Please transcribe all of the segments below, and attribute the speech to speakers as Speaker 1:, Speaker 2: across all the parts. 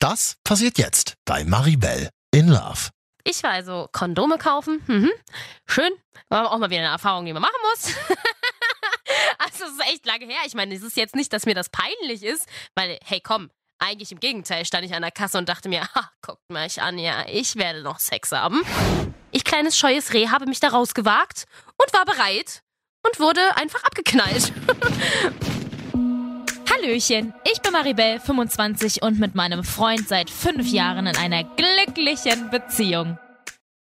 Speaker 1: Das passiert jetzt bei Maribel in Love.
Speaker 2: Ich war also Kondome kaufen. Mhm. Schön. War auch mal wieder eine Erfahrung, die man machen muss. also es ist echt lange her. Ich meine, es ist jetzt nicht, dass mir das peinlich ist, weil, hey, komm, eigentlich im Gegenteil stand ich an der Kasse und dachte mir, ha, guckt mich an, ja, ich werde noch Sex haben. Ich kleines scheues Reh habe mich da rausgewagt und war bereit und wurde einfach abgeknallt.
Speaker 3: Hallöchen, ich bin Maribel, 25 und mit meinem Freund seit fünf Jahren in einer glücklichen Beziehung.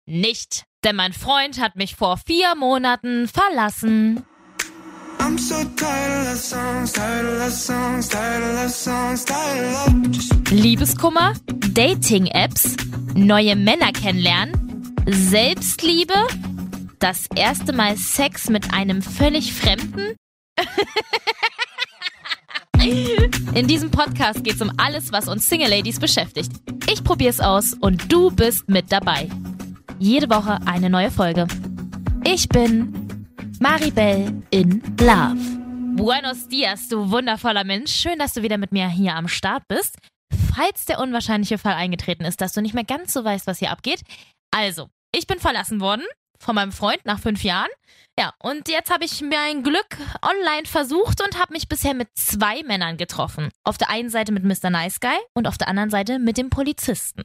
Speaker 3: Nicht, denn mein Freund hat mich vor vier Monaten verlassen. Liebeskummer, Dating-Apps, neue Männer kennenlernen, Selbstliebe, das erste Mal Sex mit einem völlig Fremden. In diesem Podcast geht es um alles, was uns Single Ladies beschäftigt. Ich probier's aus und du bist mit dabei. Jede Woche eine neue Folge. Ich bin Maribel in Love. Buenos dias, du wundervoller Mensch. Schön, dass du wieder mit mir hier am Start bist. Falls der unwahrscheinliche Fall eingetreten ist, dass du nicht mehr ganz so weißt, was hier abgeht. Also, ich bin verlassen worden von meinem Freund nach fünf Jahren. Ja, und jetzt habe ich mir ein Glück online versucht und habe mich bisher mit zwei Männern getroffen. Auf der einen Seite mit Mr. Nice Guy und auf der anderen Seite mit dem Polizisten.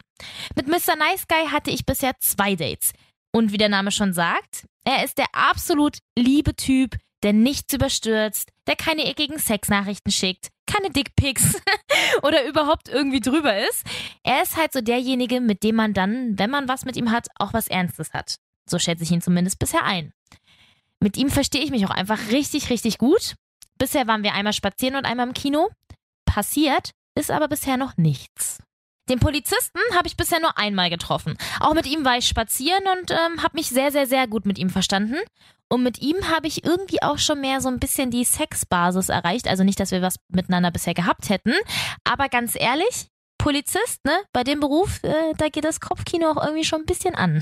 Speaker 3: Mit Mr. Nice Guy hatte ich bisher zwei Dates. Und wie der Name schon sagt, er ist der absolut liebe Typ, der nichts überstürzt, der keine eckigen Sexnachrichten schickt, keine Dickpics oder überhaupt irgendwie drüber ist. Er ist halt so derjenige, mit dem man dann, wenn man was mit ihm hat, auch was Ernstes hat. So schätze ich ihn zumindest bisher ein. Mit ihm verstehe ich mich auch einfach richtig, richtig gut. Bisher waren wir einmal spazieren und einmal im Kino. Passiert ist aber bisher noch nichts. Den Polizisten habe ich bisher nur einmal getroffen. Auch mit ihm war ich spazieren und ähm, habe mich sehr, sehr, sehr gut mit ihm verstanden. Und mit ihm habe ich irgendwie auch schon mehr so ein bisschen die Sexbasis erreicht. Also nicht, dass wir was miteinander bisher gehabt hätten. Aber ganz ehrlich, Polizist, ne? Bei dem Beruf, äh, da geht das Kopfkino auch irgendwie schon ein bisschen an.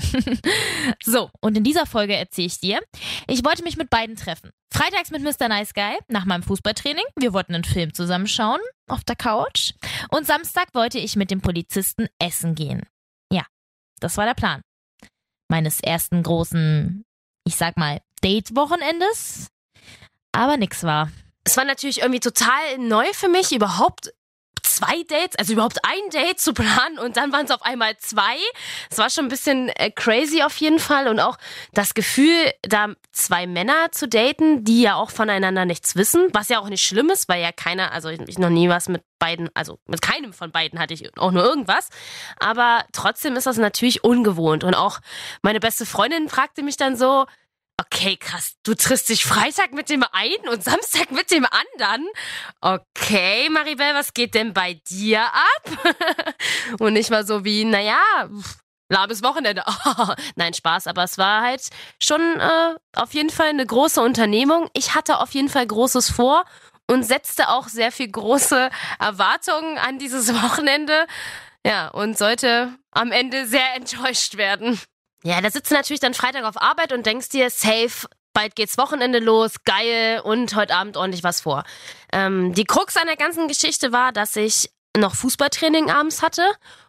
Speaker 3: so, und in dieser Folge erzähle ich dir, ich wollte mich mit beiden treffen. Freitags mit Mr. Nice Guy nach meinem Fußballtraining. Wir wollten einen Film zusammenschauen auf der Couch. Und Samstag wollte ich mit dem Polizisten essen gehen. Ja, das war der Plan. Meines ersten großen, ich sag mal, Date-Wochenendes. Aber nix war.
Speaker 2: Es war natürlich irgendwie total neu für mich, überhaupt zwei Dates, also überhaupt ein Date zu planen und dann waren es auf einmal zwei. Es war schon ein bisschen äh, crazy auf jeden Fall und auch das Gefühl, da zwei Männer zu daten, die ja auch voneinander nichts wissen, was ja auch nicht schlimm ist, weil ja keiner, also ich noch nie was mit beiden, also mit keinem von beiden hatte ich auch nur irgendwas, aber trotzdem ist das natürlich ungewohnt und auch meine beste Freundin fragte mich dann so, Okay, krass. Du triffst dich Freitag mit dem einen und Samstag mit dem anderen. Okay, Maribel, was geht denn bei dir ab? und ich war so wie, naja, lahmes Wochenende. Nein, Spaß, aber es war halt schon äh, auf jeden Fall eine große Unternehmung. Ich hatte auf jeden Fall Großes vor und setzte auch sehr viel große Erwartungen an dieses Wochenende. Ja, und sollte am Ende sehr enttäuscht werden. Ja, da sitzt du natürlich dann Freitag auf Arbeit und denkst dir, safe, bald geht's Wochenende los, geil und heute Abend ordentlich was vor. Ähm, die Krux an der ganzen Geschichte war, dass ich noch Fußballtraining abends hatte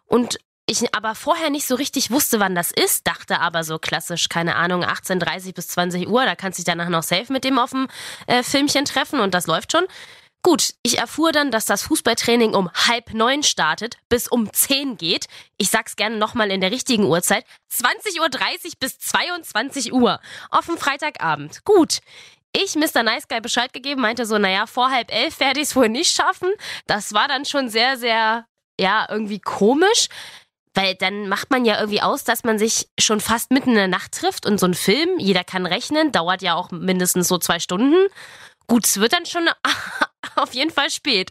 Speaker 2: und ich aber vorher nicht so richtig wusste, wann das ist, dachte aber so klassisch, keine Ahnung, 18.30 bis 20 Uhr, da kannst du dich danach noch safe mit dem auf dem äh, Filmchen treffen und das läuft schon. Gut, ich erfuhr dann, dass das Fußballtraining um halb neun startet, bis um zehn geht. Ich sag's gerne nochmal in der richtigen Uhrzeit. 20.30 Uhr bis 22 Uhr. Dem Freitagabend. Gut. Ich Mr. Nice Guy Bescheid gegeben, meinte so, naja, vor halb elf werde ich es wohl nicht schaffen. Das war dann schon sehr, sehr, ja, irgendwie komisch. Weil dann macht man ja irgendwie aus, dass man sich schon fast mitten in der Nacht trifft und so ein Film, jeder kann rechnen, dauert ja auch mindestens so zwei Stunden. Gut, es wird dann schon auf jeden Fall spät.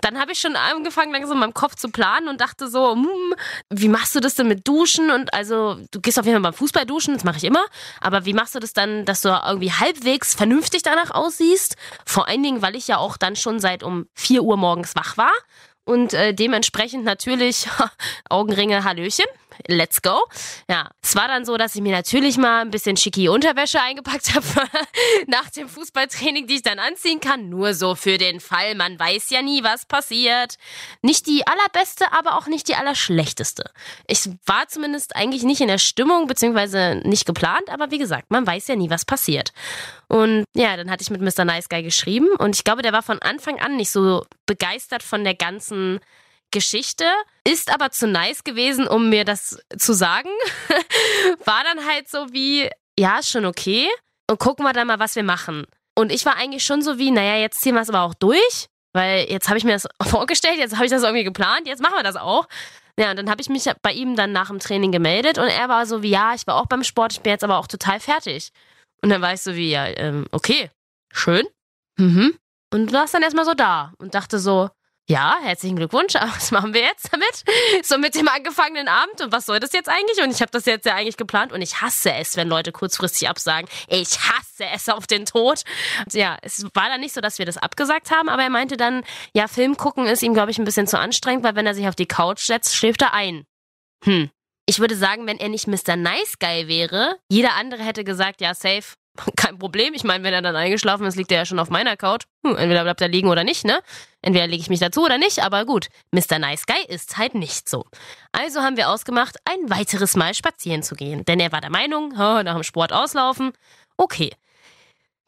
Speaker 2: Dann habe ich schon angefangen, langsam in meinem Kopf zu planen und dachte so, hm, wie machst du das denn mit Duschen? Und also, du gehst auf jeden Fall beim Fußball duschen, das mache ich immer. Aber wie machst du das dann, dass du irgendwie halbwegs vernünftig danach aussiehst? Vor allen Dingen, weil ich ja auch dann schon seit um 4 Uhr morgens wach war. Und äh, dementsprechend natürlich Augenringe, Hallöchen. Let's go. Ja, es war dann so, dass ich mir natürlich mal ein bisschen schicki Unterwäsche eingepackt habe nach dem Fußballtraining, die ich dann anziehen kann. Nur so für den Fall, man weiß ja nie, was passiert. Nicht die allerbeste, aber auch nicht die allerschlechteste. Ich war zumindest eigentlich nicht in der Stimmung, beziehungsweise nicht geplant, aber wie gesagt, man weiß ja nie, was passiert. Und ja, dann hatte ich mit Mr. Nice Guy geschrieben und ich glaube, der war von Anfang an nicht so begeistert von der ganzen Geschichte, ist aber zu nice gewesen, um mir das zu sagen. war dann halt so wie, ja, ist schon okay. Und gucken wir dann mal, was wir machen. Und ich war eigentlich schon so wie, naja, jetzt ziehen wir es aber auch durch, weil jetzt habe ich mir das vorgestellt, jetzt habe ich das irgendwie geplant, jetzt machen wir das auch. Ja, und dann habe ich mich bei ihm dann nach dem Training gemeldet und er war so wie, ja, ich war auch beim Sport, ich bin jetzt aber auch total fertig. Und dann war ich so wie, ja, ähm, okay, schön. Mhm. Und war dann erstmal so da und dachte so, ja, herzlichen Glückwunsch, was machen wir jetzt damit? So mit dem angefangenen Abend und was soll das jetzt eigentlich? Und ich habe das jetzt ja eigentlich geplant und ich hasse es, wenn Leute kurzfristig absagen. Ich hasse es auf den Tod. Und ja, es war dann nicht so, dass wir das abgesagt haben, aber er meinte dann, ja, Film gucken ist ihm, glaube ich, ein bisschen zu anstrengend, weil wenn er sich auf die Couch setzt, schläft er ein. Hm. Ich würde sagen, wenn er nicht Mr. Nice Guy wäre, jeder andere hätte gesagt, ja, safe, kein Problem. Ich meine, wenn er dann eingeschlafen ist, liegt er ja schon auf meiner Couch. Hm, entweder bleibt er liegen oder nicht, ne? Entweder lege ich mich dazu oder nicht, aber gut. Mr. Nice Guy ist halt nicht so. Also haben wir ausgemacht, ein weiteres Mal spazieren zu gehen. Denn er war der Meinung, oh, nach dem Sport auslaufen. Okay.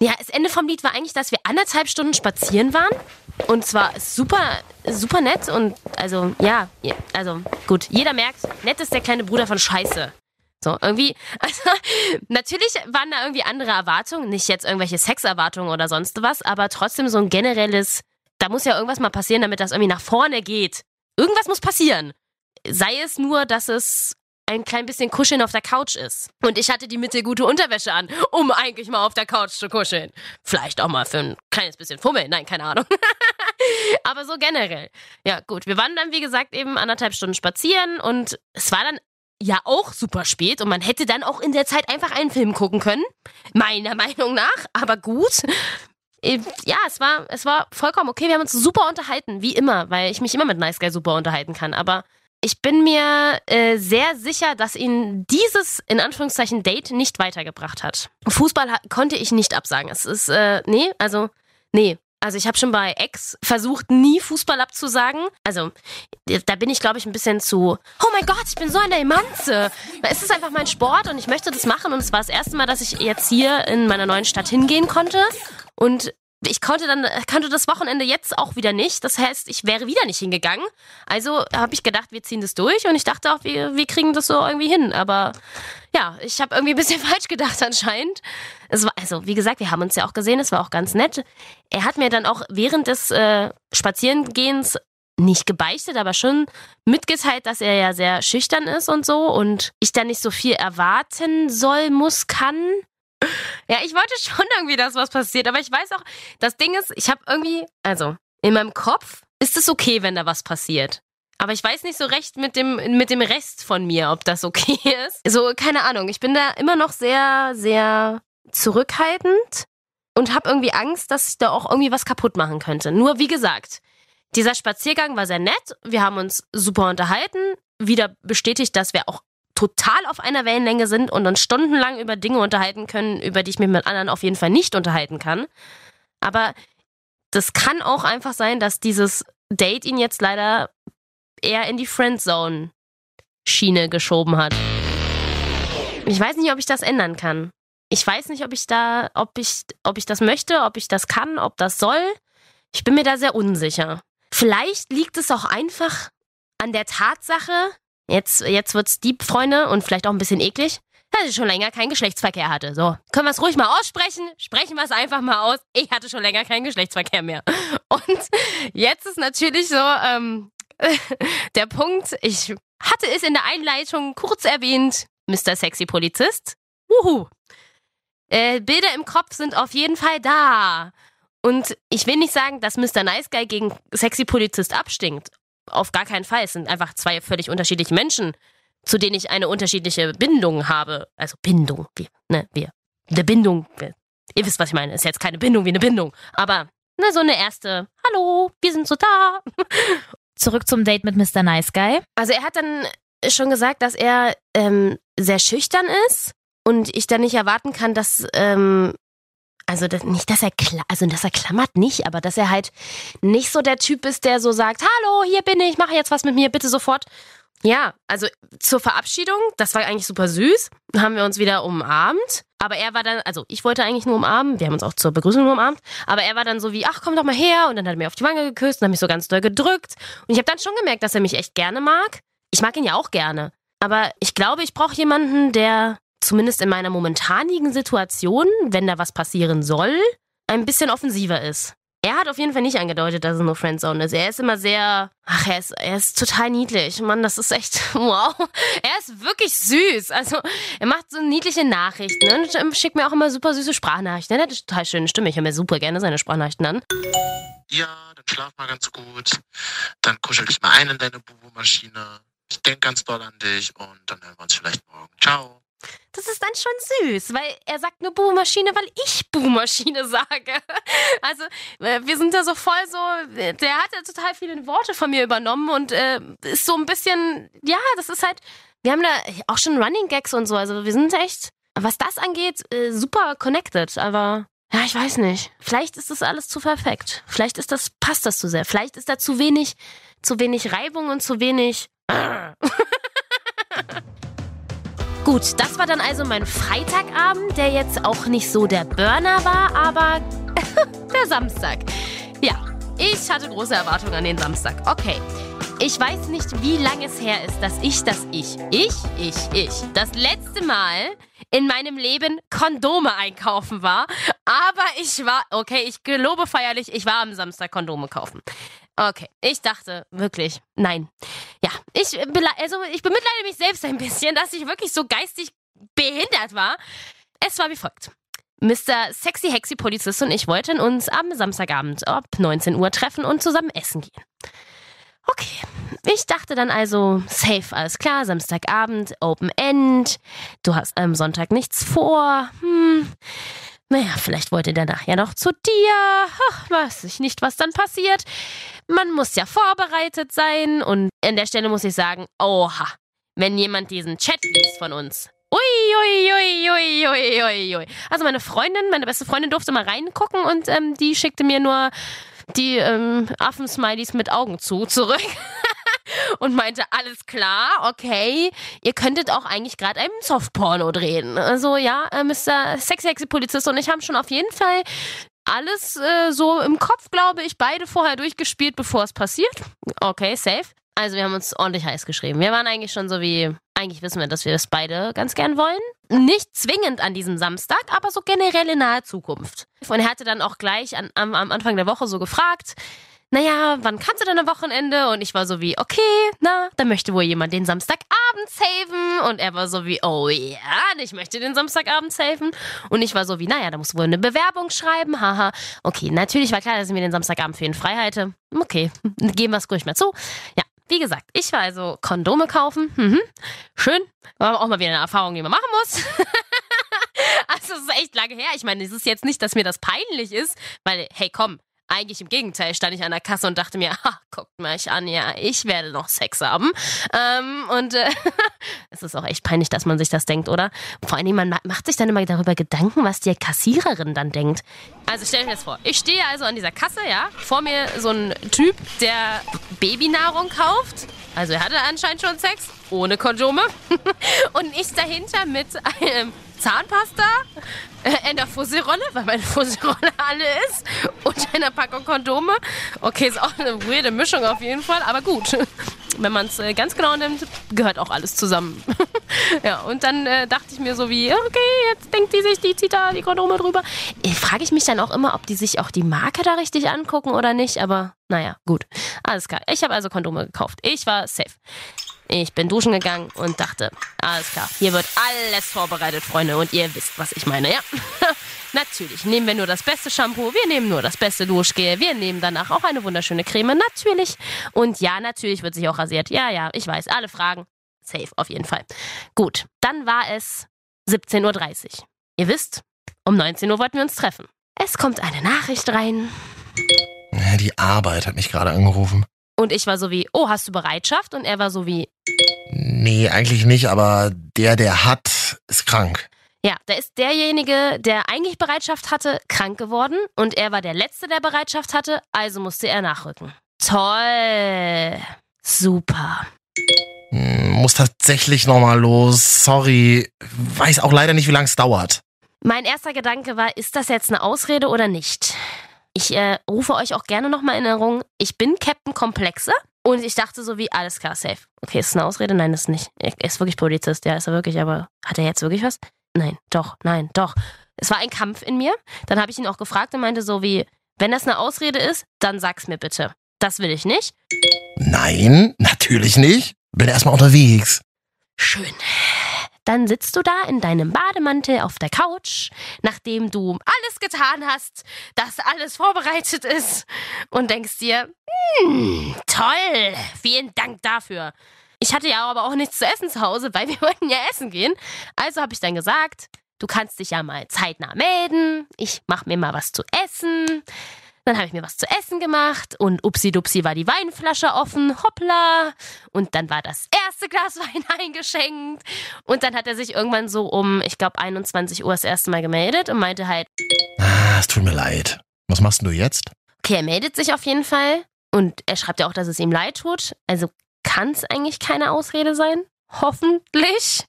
Speaker 2: Ja, das Ende vom Lied war eigentlich, dass wir anderthalb Stunden spazieren waren. Und zwar super, super nett und also, ja, also gut. Jeder merkt, nett ist der kleine Bruder von Scheiße. So, irgendwie, also natürlich waren da irgendwie andere Erwartungen, nicht jetzt irgendwelche Sexerwartungen oder sonst was, aber trotzdem so ein generelles, da muss ja irgendwas mal passieren, damit das irgendwie nach vorne geht. Irgendwas muss passieren. Sei es nur, dass es ein klein bisschen kuscheln auf der Couch ist. Und ich hatte die mittelgute Unterwäsche an, um eigentlich mal auf der Couch zu kuscheln. Vielleicht auch mal für ein kleines bisschen Fummeln, nein, keine Ahnung. Aber so generell. Ja, gut. Wir waren dann, wie gesagt, eben anderthalb Stunden spazieren und es war dann ja auch super spät und man hätte dann auch in der Zeit einfach einen Film gucken können. Meiner Meinung nach, aber gut. Äh, ja, es war, es war vollkommen okay. Wir haben uns super unterhalten, wie immer, weil ich mich immer mit Nice Guy super unterhalten kann. Aber ich bin mir äh, sehr sicher, dass ihn dieses, in Anführungszeichen, Date nicht weitergebracht hat. Fußball konnte ich nicht absagen. Es ist, äh, nee, also, nee. Also ich habe schon bei Ex versucht, nie Fußball abzusagen. Also da bin ich, glaube ich, ein bisschen zu, oh mein Gott, ich bin so eine Emanze. Es ist einfach mein Sport und ich möchte das machen. Und es war das erste Mal, dass ich jetzt hier in meiner neuen Stadt hingehen konnte. Und ich konnte dann, kannte das Wochenende jetzt auch wieder nicht. Das heißt, ich wäre wieder nicht hingegangen. Also habe ich gedacht, wir ziehen das durch und ich dachte auch, wir, wir kriegen das so irgendwie hin. Aber ja, ich habe irgendwie ein bisschen falsch gedacht anscheinend. Es war, also, wie gesagt, wir haben uns ja auch gesehen, es war auch ganz nett. Er hat mir dann auch während des äh, Spazierengehens nicht gebeichtet, aber schon mitgeteilt, dass er ja sehr schüchtern ist und so und ich da nicht so viel erwarten soll, muss, kann. Ja, ich wollte schon irgendwie, dass was passiert, aber ich weiß auch, das Ding ist, ich habe irgendwie, also in meinem Kopf ist es okay, wenn da was passiert. Aber ich weiß nicht so recht mit dem, mit dem Rest von mir, ob das okay ist. So, keine Ahnung. Ich bin da immer noch sehr, sehr zurückhaltend und habe irgendwie Angst, dass ich da auch irgendwie was kaputt machen könnte. Nur wie gesagt, dieser Spaziergang war sehr nett. Wir haben uns super unterhalten. Wieder bestätigt, dass wir auch total auf einer Wellenlänge sind und uns stundenlang über Dinge unterhalten können, über die ich mich mit anderen auf jeden Fall nicht unterhalten kann. Aber das kann auch einfach sein, dass dieses Date ihn jetzt leider eher in die Friendzone-Schiene geschoben hat. Ich weiß nicht, ob ich das ändern kann. Ich weiß nicht, ob ich da, ob ich, ob ich das möchte, ob ich das kann, ob das soll. Ich bin mir da sehr unsicher. Vielleicht liegt es auch einfach an der Tatsache, Jetzt, jetzt wird's deep, Freunde, und vielleicht auch ein bisschen eklig, dass ich schon länger keinen Geschlechtsverkehr hatte. So, können wir es ruhig mal aussprechen? Sprechen wir es einfach mal aus. Ich hatte schon länger keinen Geschlechtsverkehr mehr. Und jetzt ist natürlich so, ähm, der Punkt, ich hatte es in der Einleitung kurz erwähnt, Mr. Sexy Polizist. Wuhu. Äh, Bilder im Kopf sind auf jeden Fall da. Und ich will nicht sagen, dass Mr. Nice Guy gegen Sexy Polizist abstinkt auf gar keinen Fall. Es sind einfach zwei völlig unterschiedliche Menschen, zu denen ich eine unterschiedliche Bindung habe. Also Bindung, wir, ne, wir. Eine Bindung, wir, ihr wisst, was ich meine. Ist jetzt keine Bindung wie eine Bindung. Aber, ne, so eine erste, hallo, wir sind so da.
Speaker 3: Zurück zum Date mit Mr. Nice Guy.
Speaker 2: Also er hat dann schon gesagt, dass er ähm, sehr schüchtern ist und ich dann nicht erwarten kann, dass ähm, also das, nicht, dass er also dass er klammert nicht, aber dass er halt nicht so der Typ ist, der so sagt, hallo, hier bin ich, mache jetzt was mit mir, bitte sofort. Ja, also zur Verabschiedung, das war eigentlich super süß, haben wir uns wieder umarmt. Aber er war dann, also ich wollte eigentlich nur umarmen, wir haben uns auch zur Begrüßung umarmt, aber er war dann so wie, ach komm doch mal her und dann hat er mir auf die Wange geküsst und hat mich so ganz doll gedrückt. Und ich habe dann schon gemerkt, dass er mich echt gerne mag. Ich mag ihn ja auch gerne. Aber ich glaube, ich brauche jemanden, der zumindest in meiner momentanigen Situation, wenn da was passieren soll, ein bisschen offensiver ist. Er hat auf jeden Fall nicht angedeutet, dass es nur Friendzone ist. Er ist immer sehr, ach, er ist, er ist total niedlich. Mann, das ist echt, wow. Er ist wirklich süß. Also, er macht so niedliche Nachrichten und schickt mir auch immer super süße Sprachnachrichten. Er hat eine total schöne Stimme. Ich höre mir super gerne seine Sprachnachrichten an.
Speaker 4: Ja, dann schlaf mal ganz gut. Dann kuschel dich mal ein in deine Bubu-Maschine. Ich denke ganz doll an dich und dann hören wir uns vielleicht morgen. Ciao.
Speaker 2: Das ist dann schon süß, weil er sagt nur Buhmaschine, weil ich Buhmaschine sage. Also äh, wir sind da so voll so, der hat ja total viele Worte von mir übernommen und äh, ist so ein bisschen, ja, das ist halt, wir haben da auch schon Running Gags und so, also wir sind echt, was das angeht, äh, super connected, aber ja, ich weiß nicht. Vielleicht ist das alles zu perfekt. Vielleicht ist das, passt das zu sehr. Vielleicht ist da zu wenig, zu wenig Reibung und zu wenig. Gut, das war dann also mein Freitagabend, der jetzt auch nicht so der Burner war, aber der Samstag. Ja, ich hatte große Erwartungen an den Samstag. Okay. Ich weiß nicht, wie lange es her ist, dass ich, dass ich, ich, ich, ich, das letzte Mal in meinem Leben Kondome einkaufen war. Aber ich war, okay, ich gelobe feierlich, ich war am Samstag Kondome kaufen. Okay, ich dachte wirklich, nein. Ich, also ich bemitleide mich selbst ein bisschen, dass ich wirklich so geistig behindert war. Es war wie folgt. Mr. Sexy Hexy Polizist und ich wollten uns am Samstagabend ab 19 Uhr treffen und zusammen essen gehen. Okay, ich dachte dann also, safe, alles klar, Samstagabend, Open End, du hast am Sonntag nichts vor, hm, naja, vielleicht wollte der nachher noch zu dir. Ach, weiß ich nicht, was dann passiert. Man muss ja vorbereitet sein. Und an der Stelle muss ich sagen, oha, wenn jemand diesen Chat liest von uns. Ui, ui, ui, ui, ui, ui, ui. Also meine Freundin, meine beste Freundin durfte mal reingucken und ähm, die schickte mir nur die ähm, Affen-Smileys mit Augen zu zurück. und meinte, alles klar, okay, ihr könntet auch eigentlich gerade einen Softporno drehen. Also ja, äh, Mr. Sexy Sexy Polizist und ich haben schon auf jeden Fall alles äh, so im Kopf, glaube ich, beide vorher durchgespielt, bevor es passiert. Okay, safe. Also wir haben uns ordentlich heiß geschrieben. Wir waren eigentlich schon so wie, eigentlich wissen wir, dass wir das beide ganz gern wollen. Nicht zwingend an diesem Samstag, aber so generell in naher Zukunft. Und er hatte dann auch gleich an, am, am Anfang der Woche so gefragt, naja, wann kannst du denn am Wochenende? Und ich war so wie, okay, na, da möchte wohl jemand den Samstagabend saven. Und er war so wie, oh ja, ich möchte den Samstagabend saven. Und ich war so wie, naja, da musst du wohl eine Bewerbung schreiben, haha. Okay, natürlich war klar, dass ich mir den Samstagabend für ihn frei halte. Okay, geben wir es ruhig mal zu. Ja, wie gesagt, ich war also Kondome kaufen. Mhm. Schön. War auch mal wieder eine Erfahrung, die man machen muss. also, es ist echt lange her. Ich meine, es ist jetzt nicht, dass mir das peinlich ist, weil, hey, komm, eigentlich im Gegenteil stand ich an der Kasse und dachte mir, ha, guckt mich an, ja, ich werde noch Sex haben. Ähm, und äh, es ist auch echt peinlich, dass man sich das denkt, oder? Vor allem, man macht sich dann immer darüber Gedanken, was die Kassiererin dann denkt. Also stell dir das vor. Ich stehe also an dieser Kasse, ja, vor mir so ein Typ, der Babynahrung kauft. Also er hatte anscheinend schon Sex, ohne Kondome. und ich dahinter mit einem Zahnpasta, äh, in der Fusselrolle, weil meine Fusselrolle alle ist, und einer Packung Kondome. Okay, ist auch eine weirde Mischung auf jeden Fall, aber gut. Wenn man es äh, ganz genau nimmt, gehört auch alles zusammen. ja, und dann äh, dachte ich mir so wie, okay, jetzt denkt die sich, die zieht da die Kondome drüber. Äh, Frage ich mich dann auch immer, ob die sich auch die Marke da richtig angucken oder nicht, aber naja, gut. Alles klar. Ich habe also Kondome gekauft. Ich war safe. Ich bin duschen gegangen und dachte, alles klar, hier wird alles vorbereitet, Freunde. Und ihr wisst, was ich meine, ja? Natürlich nehmen wir nur das beste Shampoo, wir nehmen nur das beste Duschgel, wir nehmen danach auch eine wunderschöne Creme, natürlich. Und ja, natürlich wird sich auch rasiert. Ja, ja, ich weiß, alle Fragen. Safe, auf jeden Fall. Gut, dann war es 17.30 Uhr. Ihr wisst, um 19 Uhr wollten wir uns treffen. Es kommt eine Nachricht rein.
Speaker 1: Die Arbeit hat mich gerade angerufen.
Speaker 2: Und ich war so wie, oh, hast du Bereitschaft? Und er war so wie,
Speaker 1: Nee, eigentlich nicht, aber der, der hat, ist krank.
Speaker 2: Ja, da ist derjenige, der eigentlich Bereitschaft hatte, krank geworden und er war der Letzte, der Bereitschaft hatte, also musste er nachrücken. Toll. Super.
Speaker 1: Hm, Muss tatsächlich nochmal los. Sorry. Weiß auch leider nicht, wie lange es dauert.
Speaker 2: Mein erster Gedanke war, ist das jetzt eine Ausrede oder nicht? Ich äh, rufe euch auch gerne nochmal in Erinnerung, ich bin Captain Komplexe und ich dachte so wie, alles klar, safe. Okay, ist es eine Ausrede? Nein, ist nicht. Er ist wirklich Polizist, ja, ist er wirklich, aber hat er jetzt wirklich was? Nein, doch, nein, doch. Es war ein Kampf in mir. Dann habe ich ihn auch gefragt und meinte so wie, wenn das eine Ausrede ist, dann sag's mir bitte. Das will ich nicht.
Speaker 1: Nein, natürlich nicht. Bin erstmal unterwegs.
Speaker 2: Schön. Dann sitzt du da in deinem Bademantel auf der Couch, nachdem du alles getan hast, dass alles vorbereitet ist und denkst dir, hm, toll, vielen Dank dafür. Ich hatte ja aber auch nichts zu essen zu Hause, weil wir wollten ja essen gehen. Also habe ich dann gesagt, du kannst dich ja mal zeitnah melden. Ich mache mir mal was zu essen. Dann habe ich mir was zu essen gemacht und upsi-dupsi war die Weinflasche offen, hoppla. Und dann war das erste Glas Wein eingeschenkt. Und dann hat er sich irgendwann so um, ich glaube, 21 Uhr das erste Mal gemeldet und meinte halt,
Speaker 1: Ah, es tut mir leid. Was machst denn du jetzt?
Speaker 2: okay, er meldet sich auf jeden Fall. Und er schreibt ja auch, dass es ihm leid tut. Also kann es eigentlich keine Ausrede sein. Hoffentlich.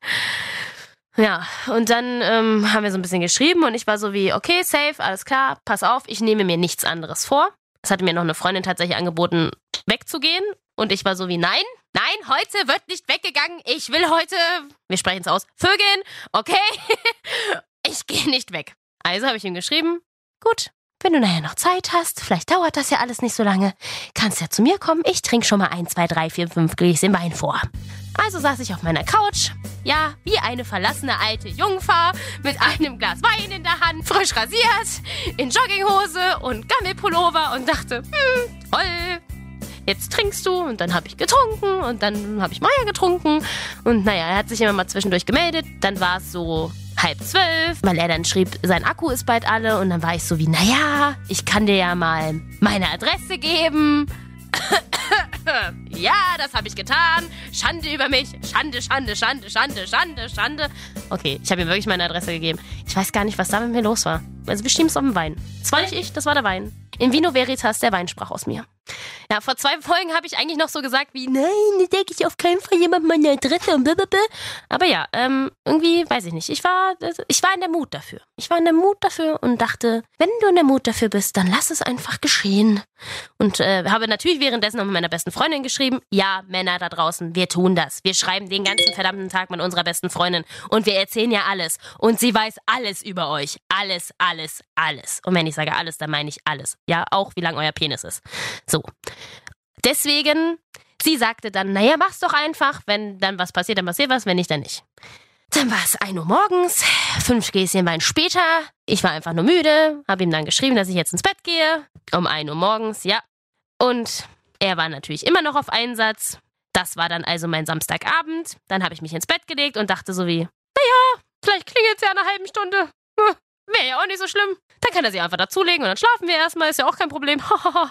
Speaker 2: Ja, und dann ähm, haben wir so ein bisschen geschrieben und ich war so wie, okay, safe, alles klar, pass auf, ich nehme mir nichts anderes vor. Es hatte mir noch eine Freundin tatsächlich angeboten, wegzugehen. Und ich war so wie, nein, nein, heute wird nicht weggegangen. Ich will heute, wir sprechen es aus, vögeln, okay? ich gehe nicht weg. Also habe ich ihm geschrieben, gut, wenn du nachher noch Zeit hast, vielleicht dauert das ja alles nicht so lange, kannst ja zu mir kommen. Ich trinke schon mal ein, zwei, drei, vier, fünf Gläschen Wein vor. Also saß ich auf meiner Couch, ja, wie eine verlassene alte Jungfer, mit einem Glas Wein in der Hand, frisch rasiert, in Jogginghose und Gammelpullover und dachte, hm, toll, jetzt trinkst du und dann habe ich getrunken und dann habe ich Meier getrunken und naja, er hat sich immer mal zwischendurch gemeldet, dann war es so halb zwölf, weil er dann schrieb, sein Akku ist bald alle und dann war ich so wie, naja, ich kann dir ja mal meine Adresse geben. ja, das habe ich getan. Schande über mich. Schande, Schande, Schande, Schande, Schande, Schande. Okay, ich habe ihm wirklich meine Adresse gegeben. Ich weiß gar nicht, was da mit mir los war. Also wir schieben es auf den Wein. Das war nicht ich, das war der Wein. In Vino Veritas, der Wein sprach aus mir. Ja, vor zwei Folgen habe ich eigentlich noch so gesagt wie, nein, da denke ich auf keinen Fall jemand meine Adresse und blablabla. Aber ja, ähm, irgendwie, weiß ich nicht. Ich war, ich war in der Mut dafür. Ich war in der Mut dafür und dachte, wenn du in der Mut dafür bist, dann lass es einfach geschehen. Und äh, habe natürlich währenddessen noch mit meiner besten Freundin geschrieben, ja, Männer da draußen, wir tun das. Wir schreiben den ganzen verdammten Tag mit unserer besten Freundin und wir erzählen ja alles. Und sie weiß alles über euch. Alles, alles, alles. Und wenn ich sage alles, dann meine ich alles. Ja, auch wie lang euer Penis ist. So. Deswegen, sie sagte dann, naja, mach's doch einfach. Wenn dann was passiert, dann passiert was, wenn nicht, dann nicht. Dann war es 1 Uhr morgens, fünf Gläschen Wein später. Ich war einfach nur müde, habe ihm dann geschrieben, dass ich jetzt ins Bett gehe. Um 1 Uhr morgens, ja. Und er war natürlich immer noch auf Einsatz. Das war dann also mein Samstagabend. Dann habe ich mich ins Bett gelegt und dachte so wie, naja, vielleicht klingelt es ja in einer halben Stunde. Hm, Wäre ja auch nicht so schlimm. Dann kann er sich einfach dazulegen und dann schlafen wir erstmal, ist ja auch kein Problem.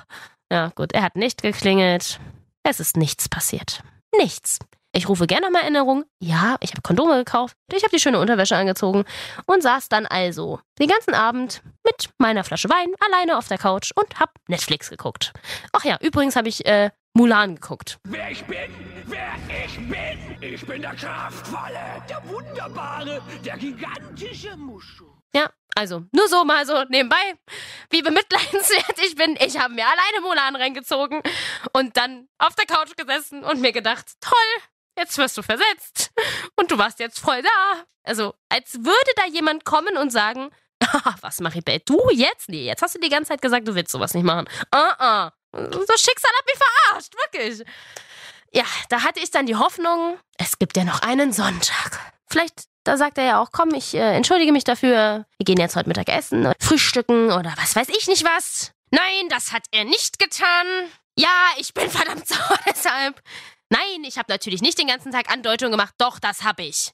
Speaker 2: ja, gut, er hat nicht geklingelt. Es ist nichts passiert. Nichts. Ich rufe gerne mal Erinnerung. Ja, ich habe Kondome gekauft. Ich habe die schöne Unterwäsche angezogen und saß dann also den ganzen Abend mit meiner Flasche Wein alleine auf der Couch und hab Netflix geguckt. Ach ja, übrigens habe ich äh, Mulan geguckt.
Speaker 5: Wer ich bin, wer ich bin. Ich bin der kraftvolle, der wunderbare, der gigantische Muschu.
Speaker 2: Ja, also nur so mal so nebenbei, wie bemitleidenswert ich bin. Ich habe mir alleine Mulan reingezogen und dann auf der Couch gesessen und mir gedacht, toll, jetzt wirst du versetzt und du warst jetzt voll da. Also als würde da jemand kommen und sagen, "Ah, was Maribel, du jetzt? Nee, jetzt hast du die ganze Zeit gesagt, du willst sowas nicht machen. Ah, ah. Das Schicksal hat mich verarscht, wirklich. Ja, da hatte ich dann die Hoffnung, es gibt ja noch einen Sonntag. Vielleicht, da sagt er ja auch, komm, ich äh, entschuldige mich dafür. Wir gehen jetzt heute Mittag essen oder frühstücken oder was weiß ich nicht was. Nein, das hat er nicht getan. Ja, ich bin verdammt sauer deshalb. Nein, ich habe natürlich nicht den ganzen Tag Andeutungen gemacht. Doch, das habe ich.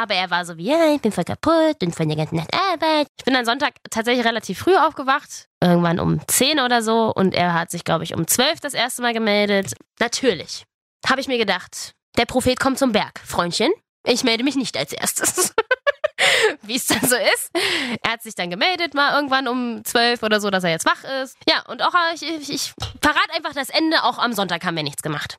Speaker 2: Aber er war so wie, ja, ich bin voll kaputt und von der ganzen Nacht Arbeit. Ich bin am Sonntag tatsächlich relativ früh aufgewacht. Irgendwann um 10 oder so. Und er hat sich, glaube ich, um 12 das erste Mal gemeldet. Natürlich. Habe ich mir gedacht, der Prophet kommt zum Berg. Freundchen, ich melde mich nicht als erstes. Wie es dann so ist. Er hat sich dann gemeldet, mal irgendwann um zwölf oder so, dass er jetzt wach ist. Ja, und auch ich, ich, ich verrate einfach das Ende, auch am Sonntag haben wir nichts gemacht.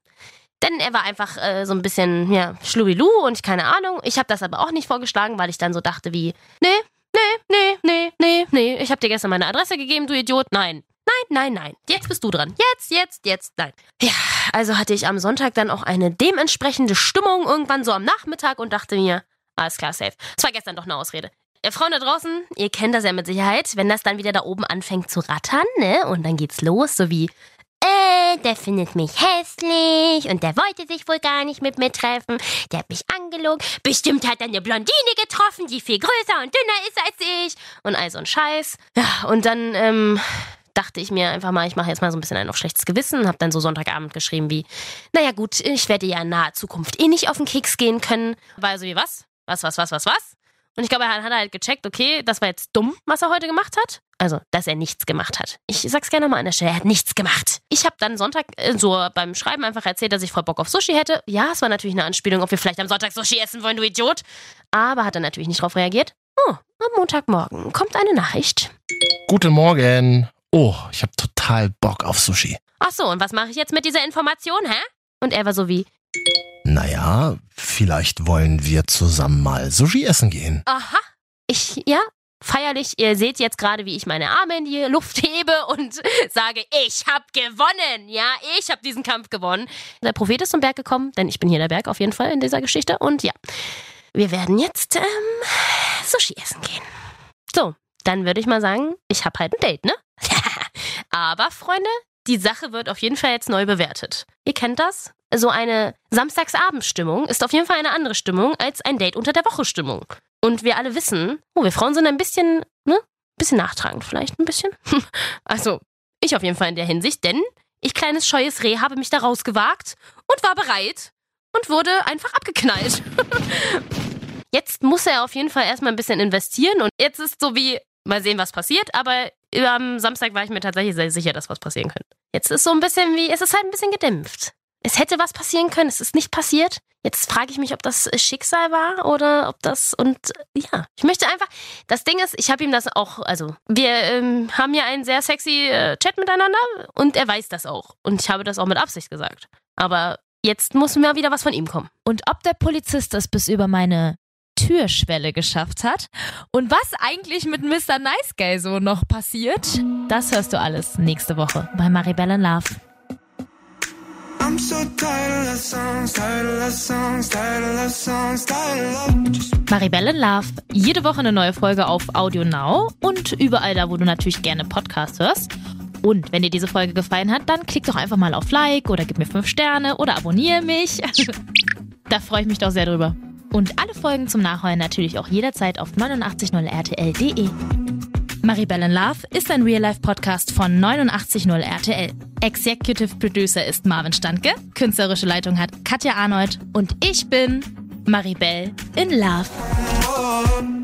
Speaker 2: Denn er war einfach äh, so ein bisschen, ja, schlubilu und keine Ahnung. Ich habe das aber auch nicht vorgeschlagen, weil ich dann so dachte wie, nee, nee, nee, nee, nee, nee. Ich habe dir gestern meine Adresse gegeben, du Idiot. Nein. Nein, nein, nein. Jetzt bist du dran. Jetzt, jetzt, jetzt, nein. Ja, also hatte ich am Sonntag dann auch eine dementsprechende Stimmung irgendwann so am Nachmittag und dachte mir, alles klar, safe. Das war gestern doch eine Ausrede. Ihr Frauen da draußen, ihr kennt das ja mit Sicherheit, wenn das dann wieder da oben anfängt zu rattern, ne? Und dann geht's los, so wie, äh, der findet mich hässlich und der wollte sich wohl gar nicht mit mir treffen. Der hat mich angelogen. Bestimmt hat er eine Blondine getroffen, die viel größer und dünner ist als ich. Und all so ein Scheiß. Ja, und dann, ähm, dachte ich mir einfach mal, ich mache jetzt mal so ein bisschen ein auf schlechtes Gewissen habe dann so Sonntagabend geschrieben wie, naja gut, ich werde ja in naher Zukunft eh nicht auf den Keks gehen können. War also wie was? Was, was, was, was, was? Und ich glaube, er hat halt gecheckt, okay, das war jetzt dumm, was er heute gemacht hat. Also, dass er nichts gemacht hat. Ich sag's gerne nochmal an der Stelle, er hat nichts gemacht. Ich habe dann Sonntag äh, so beim Schreiben einfach erzählt, dass ich voll Bock auf Sushi hätte. Ja, es war natürlich eine Anspielung, ob wir vielleicht am Sonntag Sushi essen wollen, du Idiot. Aber hat er natürlich nicht drauf reagiert. Oh, am Montagmorgen kommt eine Nachricht.
Speaker 1: Guten Morgen. Oh, ich habe total Bock auf Sushi.
Speaker 2: Ach so, und was mache ich jetzt mit dieser Information, hä? Und er war so wie,
Speaker 1: Naja, vielleicht wollen wir zusammen mal Sushi essen gehen.
Speaker 2: aha, ich, ja, feierlich, ihr seht jetzt gerade, wie ich meine Arme in die Luft hebe und sage, ich hab gewonnen, ja, ich hab diesen Kampf gewonnen. Der Prophet ist zum Berg gekommen, denn ich bin hier der Berg auf jeden Fall in dieser Geschichte und ja, wir werden jetzt ähm, Sushi essen gehen. So, dann würde ich mal sagen, ich hab halt ein Date, ne? Aber Freunde, die Sache wird auf jeden Fall jetzt neu bewertet. Ihr kennt das? So eine Samstagsabendstimmung ist auf jeden Fall eine andere Stimmung als ein Date unter der Woche Stimmung. Und wir alle wissen, oh, wir Frauen sind ein bisschen, ne? Ein bisschen nachtragend vielleicht, ein bisschen. Also, ich auf jeden Fall in der Hinsicht, denn ich, kleines scheues Reh, habe mich da rausgewagt und war bereit und wurde einfach abgeknallt. Jetzt muss er auf jeden Fall erstmal ein bisschen investieren und jetzt ist so wie, mal sehen, was passiert, aber am Samstag war ich mir tatsächlich sehr sicher, dass was passieren könnte. Jetzt ist so ein bisschen wie, es ist halt ein bisschen gedämpft. Es hätte was passieren können, es ist nicht passiert. Jetzt frage ich mich, ob das Schicksal war oder ob das und ja, ich möchte einfach. Das Ding ist, ich habe ihm das auch, also wir ähm, haben ja einen sehr sexy äh, Chat miteinander und er weiß das auch und ich habe das auch mit Absicht gesagt. Aber jetzt muss mir wieder was von ihm kommen.
Speaker 3: Und ob der Polizist es bis über meine Türschwelle geschafft hat und was eigentlich mit Mr. Nice Guy so noch passiert, das hörst du alles nächste Woche bei Maribel in Love.
Speaker 6: I'm so tired of love songs, tired of songs, tired of songs, tired of
Speaker 3: Maribel in Love. Jede Woche eine neue Folge auf Audio Now und überall da, wo du natürlich gerne Podcast hörst. Und wenn dir diese Folge gefallen hat, dann klick doch einfach mal auf Like oder gib mir 5 Sterne oder abonniere mich. da freue ich mich doch sehr drüber. Und alle Folgen zum Nachhören natürlich auch jederzeit auf 890rtl.de. Maribel in Love ist ein Real-Life-Podcast von 890 RTL. Executive Producer ist Marvin Standke, künstlerische Leitung hat Katja Arnold und ich bin Maribel in Love.